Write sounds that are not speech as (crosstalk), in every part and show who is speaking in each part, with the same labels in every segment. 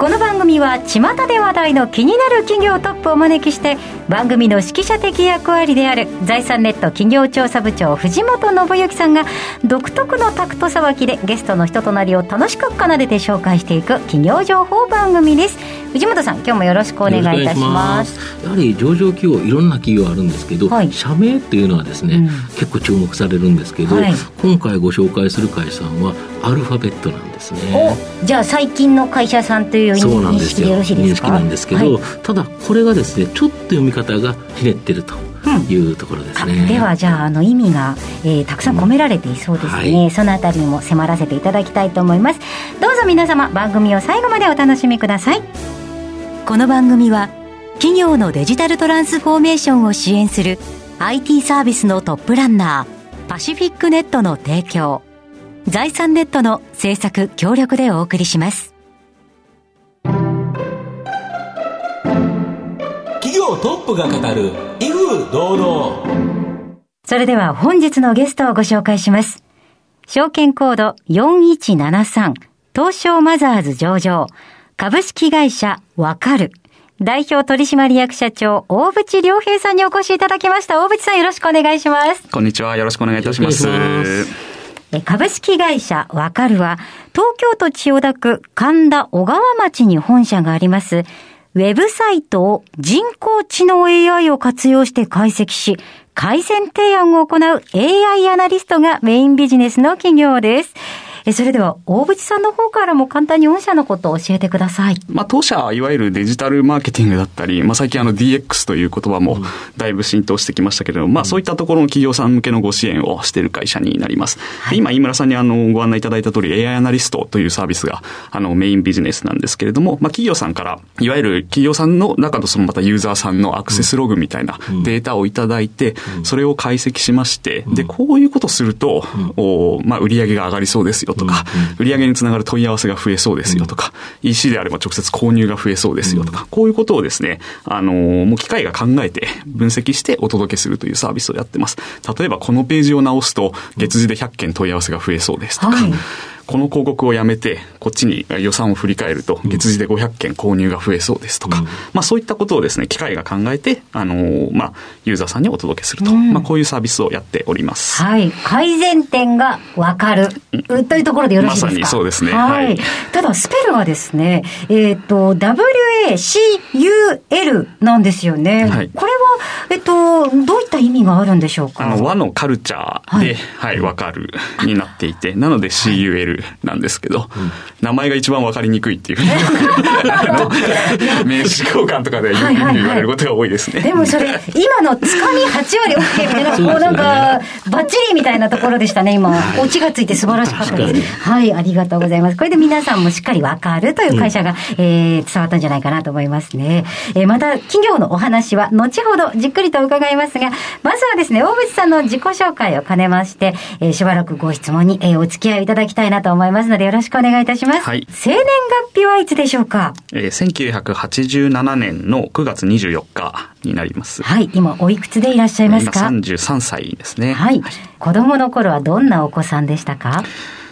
Speaker 1: この番組は巷で話題の気になる企業トップをお招きして番組の指揮者的役割である財産ネット企業調査部長藤本信之さんが独特のタクトさばきでゲストの人となりを楽しく奏でて紹介していく企業情報番組です。藤本さん今日もよろしくお願いいたします。
Speaker 2: やはり上場企業いろんな企業あるんですけど、はい、社名っていうのはですね、うん、結構注目されるんですけど、はい、今回ご紹介する会社さんはアルファベットなんですね。
Speaker 1: じゃあ最近の会社さんという認識でよろしいですか？
Speaker 2: 認識なんですけど、はい、ただこれがですねちょっと読み方がひねってるというところですね、
Speaker 1: うん、ではじゃああの意味が、えー、たくさん込められていそうですね、うん。はい、そのあたりにも迫らせていただきたいと思います。どうぞ皆様番組を最後までお楽しみください。この番組は企業のデジタルトランスフォーメーションを支援する IT サービスのトップランナーパシフィックネットの提供財産ネットの制作協力でお送りします
Speaker 3: 企業トップが語る威風堂々
Speaker 1: それでは本日のゲストをご紹介します証券コード4173東証マザーズ上場株式会社わかる代表取締役社長、大渕良平さんにお越しいただきました。大渕さんよろしくお願いします。
Speaker 4: こんにちは。よろしくお願いいたします。
Speaker 1: 株式会社わかるは、東京都千代田区神田小川町に本社があります、ウェブサイトを人工知能 AI を活用して解析し、改善提案を行う AI アナリストがメインビジネスの企業です。えそれでは、大渕さんの方からも簡単に御社のことを教えてください。
Speaker 4: まあ、当社はいわゆるデジタルマーケティングだったり、まあ、最近あの DX という言葉もだいぶ浸透してきましたけれども、まあ、そういったところの企業さん向けのご支援をしている会社になります。はい、今、飯村さんにあの、ご案内いただいた通り AI アナリストというサービスが、あの、メインビジネスなんですけれども、まあ、企業さんから、いわゆる企業さんの中のそのまたユーザーさんのアクセスログみたいなデータをいただいて、それを解析しまして、で、こういうことすると、おまあ、売上が上がりそうですよとか、売上につながる問い合わせが増えそうですよとか、うん、EC であれば直接購入が増えそうですよとか、うん、こういうことをですね、あのー、もう機械が考えて分析してお届けするというサービスをやってます。例えばこのページを直すと月次で100件問い合わせが増えそうですとか、はいこの広告をやめて、こっちに予算を振り返ると、月次で500件購入が増えそうですとか、うん、まあそういったことをですね、機械が考えて、あのー、まあ、ユーザーさんにお届けすると、うん、まあこういうサービスをやっております。
Speaker 1: はい。改善点がわかる、うん、というところでよろしいですか？まさ
Speaker 4: にそうですね。
Speaker 1: はい。はい、ただ、スペルはですね、えっ、ー、と、WACUL なんですよね。はい。これは、えっと、味があるんでしょうか？
Speaker 4: あの、和のカルチャーで、はい、わ、はい、かるになっていて、(laughs) なので CUL なんですけど、名前が一番わかりにくいっていうふうに (laughs) 名刺交換とかでよく言われることが多いですね。
Speaker 1: でもそれ、今のつかみ8割 OK みたいな、こうなんか、バッチリみたいなところでしたね、今。オチがついて素晴らしかったです。はい、ありがとうございます。これで皆さんもしっかりわかるという会社が、うん、えー、伝わったんじゃないかなと思いますね。えー、また、企業のお話は後ほどじっくりと伺いますが、まずはですね、大渕さんの自己紹介を兼ねまして、えー、しばらくご質問に、えー、お付き合いいただきたいなと思いますので、よろしくお願いいたします。はい。生年月日はいつでしょうか？
Speaker 4: えー、1987年の9月24日になります。
Speaker 1: はい。今、おいくつでいらっしゃいますか？
Speaker 4: 今33歳ですね。
Speaker 1: はい。子供の頃はどんなお子さんでしたか？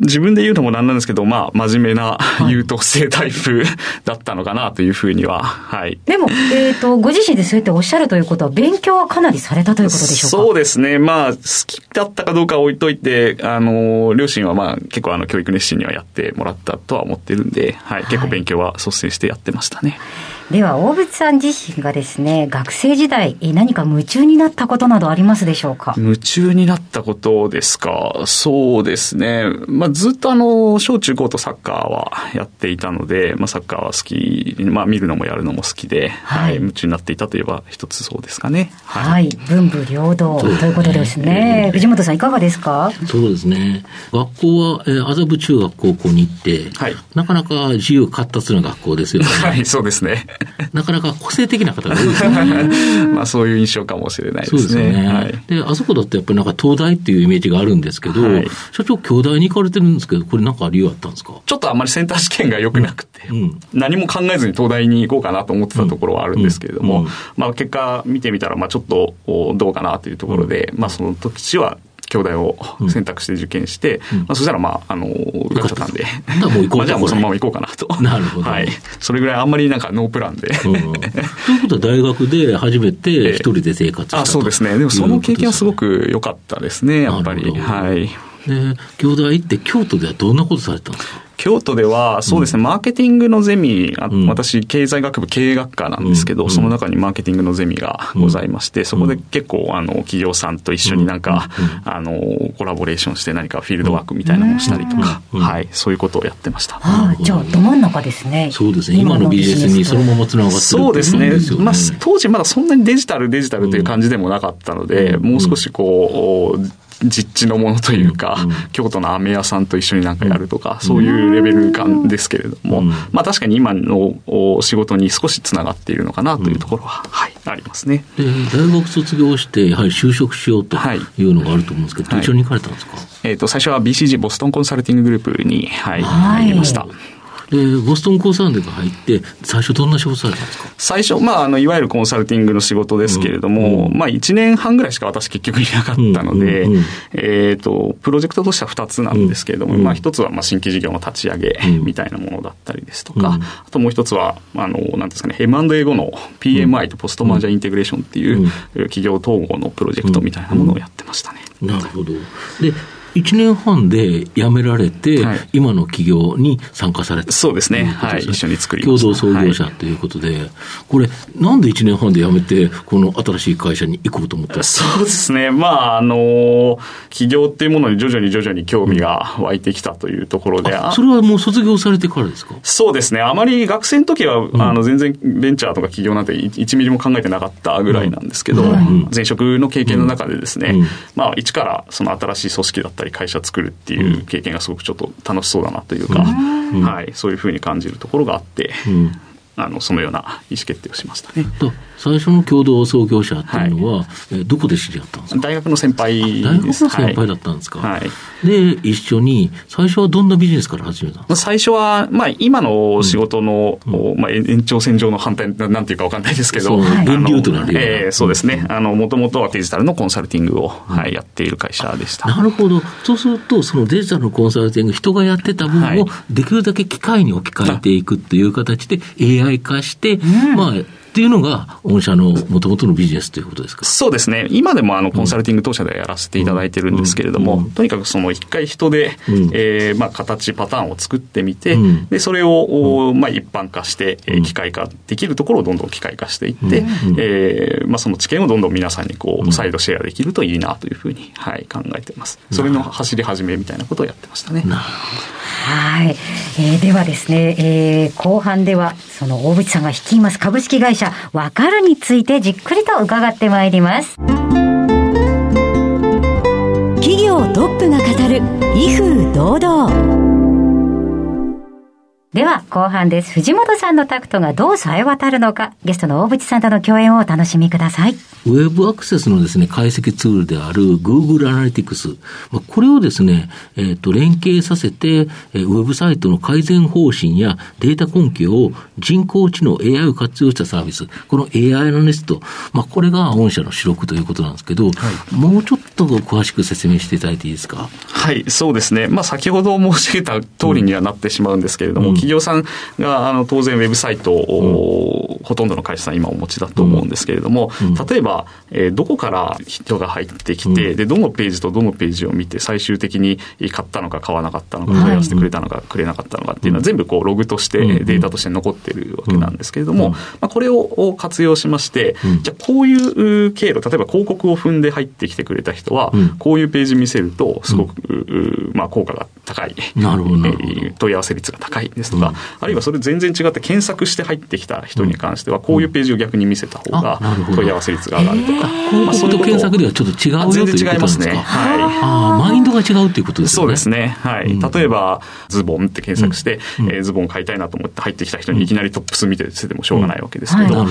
Speaker 4: 自分で言うのもなんなんですけど、まあ、真面目な優等生タイプだったのかなというふうには、はい。
Speaker 1: でも、えっ、ー、と、ご自身でそうやっておっしゃるということは、勉強はかなりされたということでしょうか？
Speaker 4: そうですね。まあ、好きだったかどうか置いといて、あの、両親はまあ、結構あの、教育熱心にはやってもらったとは思ってるんで、はい。結構勉強は率先してやってましたね。はい
Speaker 1: では、大渕さん自身がですね、学生時代、何か夢中になったことなどありますでしょうか？
Speaker 4: 夢中になったことですか？そうですね。まあ、ずっとあの、小中高とサッカーはやっていたので、まあ、サッカーは好き、まあ、見るのもやるのも好きで、はい、はい、夢中になっていたといえば一つそうですかね。
Speaker 1: はい。はい、文武両道ということですね。藤本さんいかがですか？
Speaker 2: そうですね。学校は、えー、麻布中学高校に行って、はい、なかなか自由活発な学校ですよね。
Speaker 4: はい、そうですね。(laughs)
Speaker 2: なかなか個性的な方が多いですね。(laughs)
Speaker 4: まあそういう印象かもしれないですね。
Speaker 2: そうですね。はい、で、あそこだってやっぱりなんか東大っていうイメージがあるんですけど、はい、社長、京大に行かれてるんですけど、これなんか理由あったんですか？
Speaker 4: ちょっとあんまりセンター試験が良くなくて、うん、何も考えずに東大に行こうかなと思ってたところはあるんですけれども、まあ結果見てみたら、まあちょっとどうかなというところで、まあその時は京大を選択して受験して、うん、まあ、そしたらまあ、あの、受かっちゃったんで、まあ、じゃあもうそのまま行こうかなと。
Speaker 2: なるほど。
Speaker 4: はい。それぐらいあんまりなんかノープランで。
Speaker 2: うん、ということは大学で初めて一人で生活した
Speaker 4: あ、そうですね。でもその経験はすごく良かったですね、やっぱり。はい。
Speaker 2: で、京大行って京都ではどんなことされたんですか？
Speaker 4: 京都では、そうですね、マーケティングのゼミ、私、経済学部経営学科なんですけど、その中にマーケティングのゼミがございまして、そこで結構、あの、企業さんと一緒になんか、あの、コラボレーションして何かフィールドワークみたいなのをしたりとか、はい、そういうことをやってました。
Speaker 1: じゃあ、ど真ん中ですね。
Speaker 2: そうですね、今のビジネスにそのままつながってる
Speaker 4: そうですね。まあ、当時まだそんなにデジタル、デジタルという感じでもなかったので、もう少しこう、実地のものというか、うん、京都の飴屋さんと一緒になんかやるとか、そういうレベル感ですけれども、まあ確かに今の仕事に少しつながっているのかなというところは、はい、ありますね。
Speaker 2: で、大学卒業して、やはり就職しようとい。うのがあると思うんですけど、はい、一緒に行かれたんですか、
Speaker 4: えっ、ー、と、最初は BCG ボストンコンサルティンググループに、はい、入りました。
Speaker 2: で、ボストンコンサルティング入って、最初どんな仕事されたんですか？
Speaker 4: 最初、まあ、あの、いわゆるコンサルティングの仕事ですけれども、うん、まあ、1年半ぐらいしか私結局いなかったので、うんうんうん、えっ、ー、と、プロジェクトとしては2つなんですけれども、うん、まあ、1つは、まあ、新規事業の立ち上げみたいなものだったりですとか、うん、あともう1つは、あの、なんですかね、M&A 後の PMI とポストマージャーインテグレーションっていう、企業統合のプロジェクトみたいなものをやってましたね。
Speaker 2: なるほど。で、1年半で辞められて、はい、今の企業に参加された。
Speaker 4: そうですね、はい、一緒に作り
Speaker 2: 共同創業者ということで、はい、これ、なんで1年半で辞めて、この新しい会社に行こうと思った
Speaker 4: そうですね、まあ、あの、企業っていうものに徐々に徐々に興味が湧いてきたというところで、
Speaker 2: うん、それはもう卒業されてからですか？
Speaker 4: そうですね、あまり学生の時は、うん、あの全然ベンチャーとか企業なんて1ミリも考えてなかったぐらいなんですけど、うん、前職の経験の中でですね、まあ、一からその新しい組織だったり、会社作るっていう経験がすごくちょっと楽しそうだなというか、はい、そういうふうに感じるところがあって、あのそのような意思決定をしましたね。
Speaker 2: 最初の共同創業者っていうのは、はい、どこで知り合ったんですか？
Speaker 4: 大学の先輩
Speaker 2: 大学の先輩だったんですか、はい、で、一緒に、最初はどんなビジネスから始めたんです
Speaker 4: か？最初は、まあ、今の仕事の、うん、まあ、延長線上の反対、なんていうかわかんないですけど、
Speaker 2: 分流となるような、
Speaker 4: えー、そうですね。あの、もともとはデジタルのコンサルティングを、はい、やっている会社でした。
Speaker 2: なるほど。そうすると、そのデジタルのコンサルティング、人がやってた分を、できるだけ機械に置き換えていくっていう形で AI 化して、まあ、っていうのが、御社のもともとのビジネスということですか？
Speaker 4: そうですね。今でもあのコンサルティング当社でやらせていただいてるんですけれども、とにかくその一回人で、うん、えー、まあ形、パターンを作ってみて、うん、で、それを、まあ一般化して、えー、機械化できるところをどんどん機械化していって、うん、えー、まあその知見をどんどん皆さんにこう、再度シェアできるといいなというふうに、はい、考えてます。それの走り始めみたいなことをやってましたね。
Speaker 1: はい。えー、ではですね、えー、後半では、その大渕さんが率います株式会社、わかるについてじっくりと伺ってまいります。企業トップが語る、威風堂々。では、後半です。藤本さんのタクトがどう冴え渡るのか、ゲストの大渕さんとの共演をお楽しみください。
Speaker 2: ウェブアクセスのですね、解析ツールである Google Analytics。これをですね、えっ、ー、と、連携させて、ウェブサイトの改善方針やデータ根拠を人工知能 AI を活用したサービス。この AI アナリスト。まあ、これが御社の主力ということなんですけど、はい、もうちょっと詳しく説明していただいていいですか？
Speaker 4: はい、そうですね。まあ、先ほど申し上げた通りにはなってしまうんですけれども、うん企業さんがあの当然ウェブサイトを、ほとんどの会社さん今お持ちだと思うんですけれども、例えば、えー、どこから人が入ってきて、で、どのページとどのページを見て最終的に買ったのか買わなかったのか、問い合わせてくれたのか、くれなかったのかっていうのは全部こうログとしてデータとして残ってるわけなんですけれども、まあ、これを活用しまして、じゃあこういう経路、例えば広告を踏んで入ってきてくれた人は、こういうページ見せるとすごく、まあ、効果が高い、なるほど問い合わせ率が高いですとか、あるいはそれ全然違って検索して入ってきた人に関関しては、こういうページを逆に見せた方が問い合わせ率が上がるとか。
Speaker 2: 広告と検索ではちょっと違うよ
Speaker 4: 全然違いますね。はい。
Speaker 2: あマインドが違うっていうことですね。
Speaker 4: そうですね。はい。例えば、ズボンって検索して、えズボン買いたいなと思って入ってきた人にいきなりトップス見ててもしょうがないわけですけど、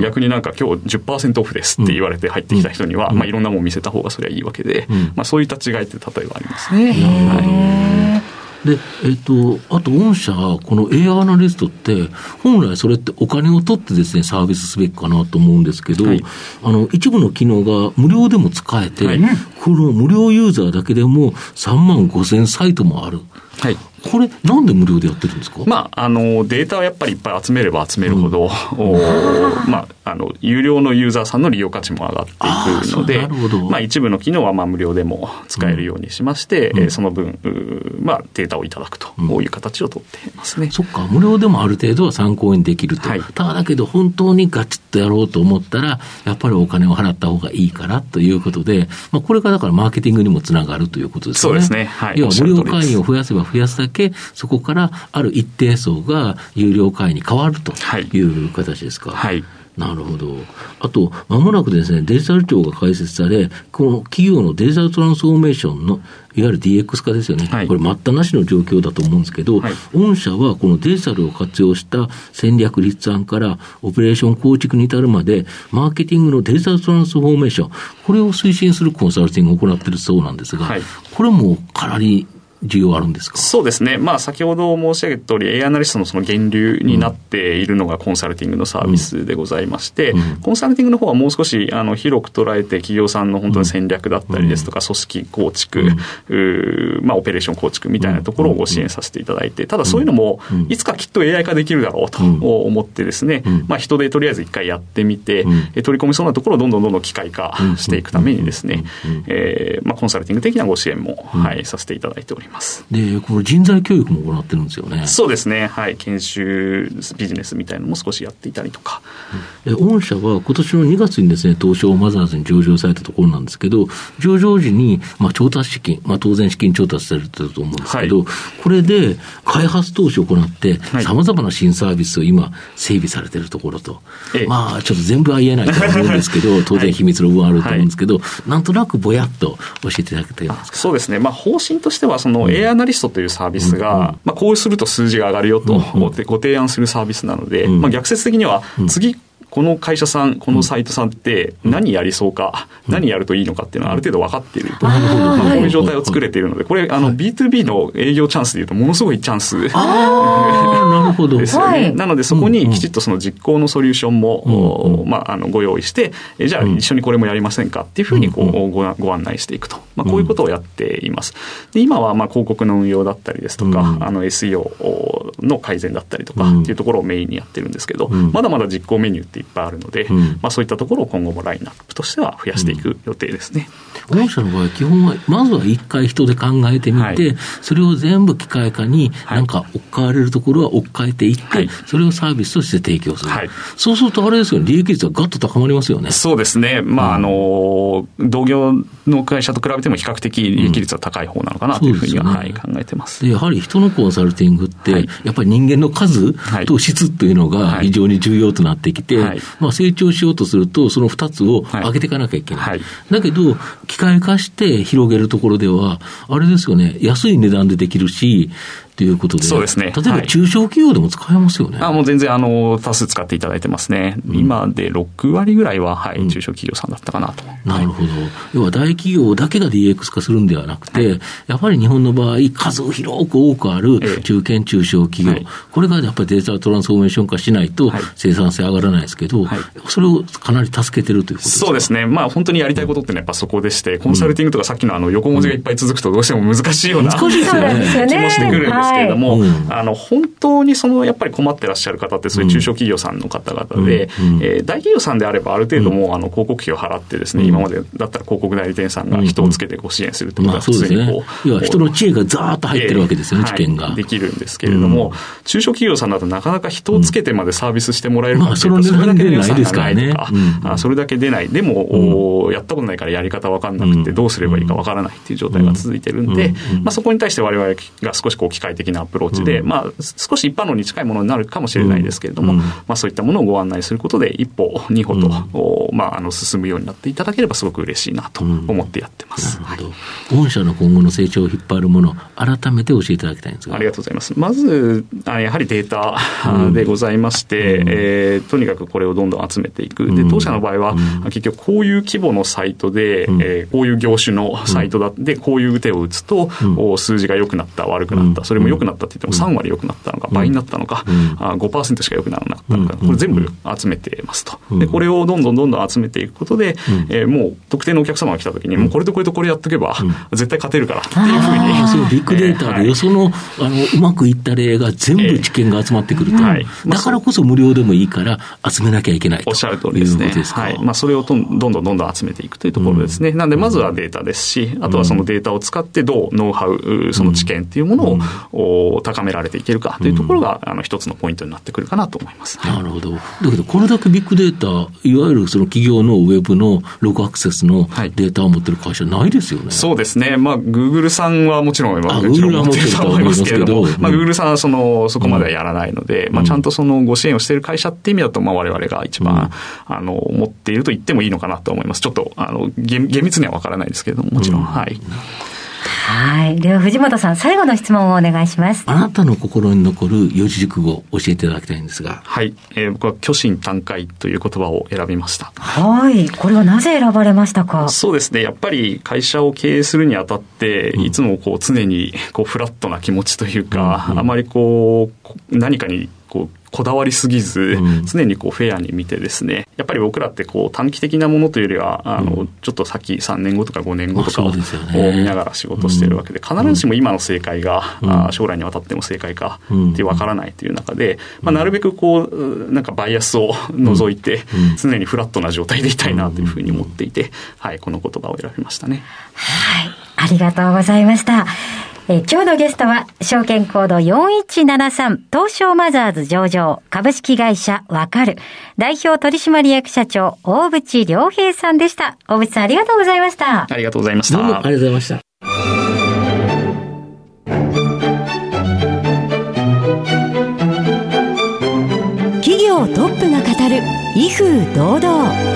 Speaker 4: 逆になんか今日10%オフですって言われて入ってきた人には、まあいろんなもん見せた方がそれはいいわけで、まあそういった違いって例えばありますね。はい。
Speaker 2: で、えっ、と、あと、御社、この AI アナリストって、本来それってお金を取ってですね、サービスすべきかなと思うんですけど、はい、あの、一部の機能が無料でも使えて、はい、この無料ユーザーだけでも3万5千サイトもある。はい。これ、なんで無料でやってるんですか？
Speaker 4: まあ、あの、データはやっぱりいっぱい集めれば集めるほど、うん、(laughs) まあ、あの、有料のユーザーさんの利用価値も上がっていくので、まあ、一部の機能はまあ無料でも使えるようにしまして、うん、その分、まあ、データをいただくと、こういう形をとっていますね。
Speaker 2: そっか、無料でもある程度は参考にできると。はい、ただだけど、本当にガチッとやろうと思ったら、やっぱりお金を払った方がいいからということで、まあ、これがだからマーケティングにもつながるということですね。
Speaker 4: そうですね。はい。
Speaker 2: 要は無料会員を増やせば増やすだけ、そこからある一定層が有料会員に変わるとい。う形ですか？
Speaker 4: はい、はい
Speaker 2: なるほど。あと、まもなくですね、デジタル庁が開設され、この企業のデジタルトランスフォーメーションの、いわゆる DX 化ですよね、はい、これ、待ったなしの状況だと思うんですけど、はい、御社はこのデジタルを活用した戦略立案からオペレーション構築に至るまで、マーケティングのデジタルトランスフォーメーション、これを推進するコンサルティングを行っているそうなんですが、はい、これもかなり需要あるんですか？
Speaker 4: そうですね、まあ、先ほど申し上げた通り、AI アナリストのその源流になっているのがコンサルティングのサービスでございまして、うん。うん、コンサルティングの方はもう少しあの広く捉えて、企業さんの本当に戦略だったりですとか、組織構築、うん、まあ、オペレーション構築みたいなところをご支援させていただいて、ただそういうのも、いつかきっと AI 化できるだろうと思ってですね、まあ、人でとりあえず一回やってみて、取り込みそうなところをどんどんどんどん機械化していくためにですね、えーまあ、コンサルティング的なご支援も、はい、させていただいております。
Speaker 2: でこの人材教育も行ってるんですよね。
Speaker 4: そうですね。はい。研修ビジネスみたいなのも少しやっていたりとか。
Speaker 2: え、御社は今年の2月にですね、東証マザーズに上場されたところなんですけど、上場時に、まあ、調達資金、まあ、当然資金調達されてると思うんですけど、はい、これで開発投資を行って、さまざまな新サービスを今、整備されてるところと、まあ、ちょっと全部は言えないと思うんですけど、(laughs) 当然秘密の部分あると思うんですけど、はい、なんとなくぼやっと教えていただけてますか。
Speaker 4: そうですね。まあ、方針としては、その、エアナリストというサービスが、うん、まあ、こうすると数字が上がるよと思ってご提案するサービスなので、まあ、逆説的には次この会社さん、このサイトさんって何やりそうか、うん、何やるといいのかっていうのはある程度分かっていると、まあ、こういう状態を作れているので、これ、あの、B2B の営業チャンスでいうと、ものすごいチャンス
Speaker 2: なるほど。
Speaker 4: ですよね。なので、そこにきちっとその実行のソリューションも、まあ、あの、ご用意して、じゃあ一緒にこれもやりませんかっていうふうにこうごご案内していくと。まあ、こういうことをやっています。で今は、まあ、広告の運用だったりですとか、あの、SEO の改善だったりとかっていうところをメインにやってるんですけど、まだまだ実行メニューっていっぱいあるので、まあ、そういったところを今後もラインナップとしては増やしていく予定ですね。
Speaker 2: 御社の場合、基本は、まずは一回人で考えてみて、はい、それを全部機械化に、なんか置かれるところは置き換えていって、はい、それをサービスとして提供する。はい、そうするとあれですよね、利益率はガッと高まりますよね。
Speaker 4: そうですね。まあ、あの、同業の会社と比べても比較的利益率は高い方なのかなというふうには、うんね、はい、考えてます。
Speaker 2: で、やはり人のコンサルティングって、やっぱり人間の数と質というのが非常に重要となってきて、まあ、成長しようとすると、その2つを上げていかなきゃいけない。はい、だけど、機械化して広げるところでは、あれですよね、安い値段でできるし、ということで、
Speaker 4: そうですね。
Speaker 2: 例えば中小企業でも使えますよね。
Speaker 4: はい、あもう全然あの多数使っていただいてますね。うん、今で6割ぐらいは、はい、中小企業さんだったかなと。
Speaker 2: なるほど。要は大企業だけが DX 化するんではなくて、はい、やっぱり日本の場合、数を広く多くある中堅中小企業、ええ、これがやっぱりデータトランスフォーメーション化しないと生産性上がらないですけど、それをかなり助けてるということです
Speaker 4: か？そうですね。まあ本当にやりたいことってのはやっぱそこでして、コンサルティングとかさっきのあの横文字がいっぱい続くとどうしても難しいような、
Speaker 2: 難しいですよね。
Speaker 4: 気もしてくるんですけれども、あの、本当にその、やっぱり困ってらっしゃる方って、そういう中小企業さんの方々で、うん、えー、大企業さんであれば、ある程度もう、あの、広告費を払ってですね、今までだったら広告代理店さんが人をつけてご支援するってことが普通にこ
Speaker 2: う。要は人の知恵がざーっと入ってるわけですよね、知見が、
Speaker 4: できるんですけれども、中小企業さんだとなかなか人をつけてまでサービスしてもらえるかっていうと、それだけで予算がないとか、あそれだけ出ない。でも、やったことないからやり方わかんなくて、どうすればいいかわからないっていう状態が続いてるんで、まあそこに対して我々が少しこう機械的なアプローチで、うん、まあ、少し一般論に近いものになるかもしれないですけれども、うん、まあ、そういったものをご案内することで、一歩、二歩と、うん、まあ、あの進むようになっていただければ、すごく嬉しいなと思ってやってます。
Speaker 2: なるほど。御社の今後の成長を引っ張るもの、改めて教えていただきたいんですが。
Speaker 4: ありがとうございます。まず、あやはりデータでございまして、うん、えー、とにかくこれをどんどん集めていく。で、当社の場合は、結局こういう規模のサイトで、うん、えー、こういう業種のサイトだで、こういう手を打つと、うん、数字が良くなった、悪くなった、それも良くなったって言っても3割良くなったのか、倍になったのか、うん、あ5%しか良くならなかったのか、これ全部集めてますと。で、これをどんどんどんどん集めていくことで、えー、もう特定のお客様が来た時に、もうこれとこれとこれやっとけば、絶対勝てるからっていうふうに。
Speaker 2: そう、ビッグデータで、その、あの、うまくいった例が全部知見が集まってくると。だからこそ無料でもいいから集めなきゃいけない
Speaker 4: おっしゃる通りですね。はい。まあ、それをどんどんどんどん集めていくというところですね。なんで、まずはデータですし、あとはそのデータを使ってどうノウハウ、その知見っていうものを高められていけるかというところが、あの、一つのポイントになってくるかなと思います。
Speaker 2: なるほど。だけど、これだけビッグデータ、いわゆるその企業のウェブのログアクセスのデータを持ってる会社ないですよね。
Speaker 4: そうですね。まあ、グーグルさんはもちろん、まあ、もちろん持ってると思いますけれども、まあ、グーグルさんはその、そこまではやらないので、まあ、ちゃんとそのご支援をしている会社っていう意味だと、まあ、我々が一番、あの、持っていると言ってもいいのかなと思います。ちょっと、あの、厳密にはわからないですけれども、もちろん、はい。
Speaker 1: はい。では、藤本さん、最後の質問をお願いします。
Speaker 2: あなたの心に残る四字熟語教えていただきたいんですが。
Speaker 4: はい。えー、僕は虚心坦懐という言葉を選びました。
Speaker 1: はい。これはなぜ選ばれましたか？
Speaker 4: そうですね。やっぱり会社を経営するにあたって、いつもこう常にこうフラットな気持ちというか、うんうん、あまりこう、何かにこだわりすぎず、常にこうフェアに見てですね、やっぱり僕らってこう短期的なものというよりは、あの、ちょっと先3年後とか5年後とかを見ながら仕事してるわけで、必ずしも今の正解が、将来にわたっても正解かってわからないという中で、まあ、なるべくこう、なんかバイアスを除いて、常にフラットな状態でいたいなというふうに思っていて、はい、この言葉を選びましたね。
Speaker 1: はい。ありがとうございました。えー、今日のゲストは、証券コード4173東証マザーズ上場株式会社わかる代表取締役社長大渕良平さんでした。大渕さんありがとうございました。
Speaker 4: ありがとうございました。
Speaker 2: どうもありがとうございました。
Speaker 5: 企業トップが語る威風堂々。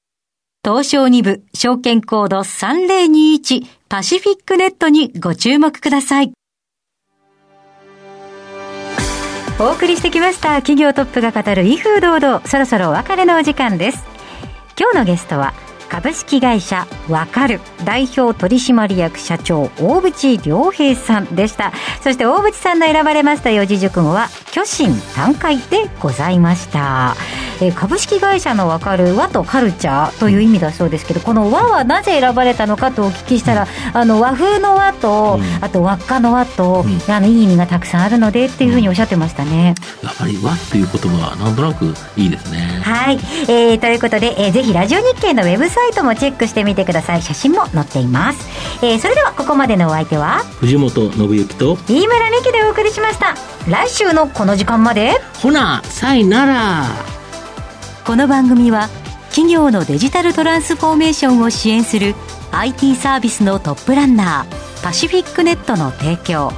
Speaker 5: 東証2部証券コード3021パシフィックネットにご注目ください。
Speaker 1: お送りしてきました。企業トップが語る威風堂々。そろそろお別れのお時間です。今日のゲストは株式会社わかる。代表取締役社長大渕良平さんでした。そして大渕さんの選ばれました四字熟語は虚心坦懐でございました。え株式会社のわかる和とカルチャーという意味だそうですけど、この和はなぜ選ばれたのかとお聞きしたら、あの和風の和と、あと輪っかの和と、あのいい意味がたくさんあるのでっていうふうにおっしゃってましたね。
Speaker 2: やっぱり和っていう言葉はなんとなくいいですね。
Speaker 1: はい、えー、ということで、えー、ぜひラジオ日経のウェブサイトもチェックしてみてください。写真も載っています。えー、それではここまでのお相手は？
Speaker 2: 藤本信之と
Speaker 1: 飯村美希でお送りしました。来週のこの時間まで？
Speaker 2: ほなさいなら
Speaker 5: この番組は企業のデジタルトランスフォーメーションを支援する IT サービスのトップランナーパシフィックネットの提供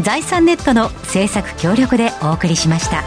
Speaker 5: 財産ネットの制作協力でお送りしました。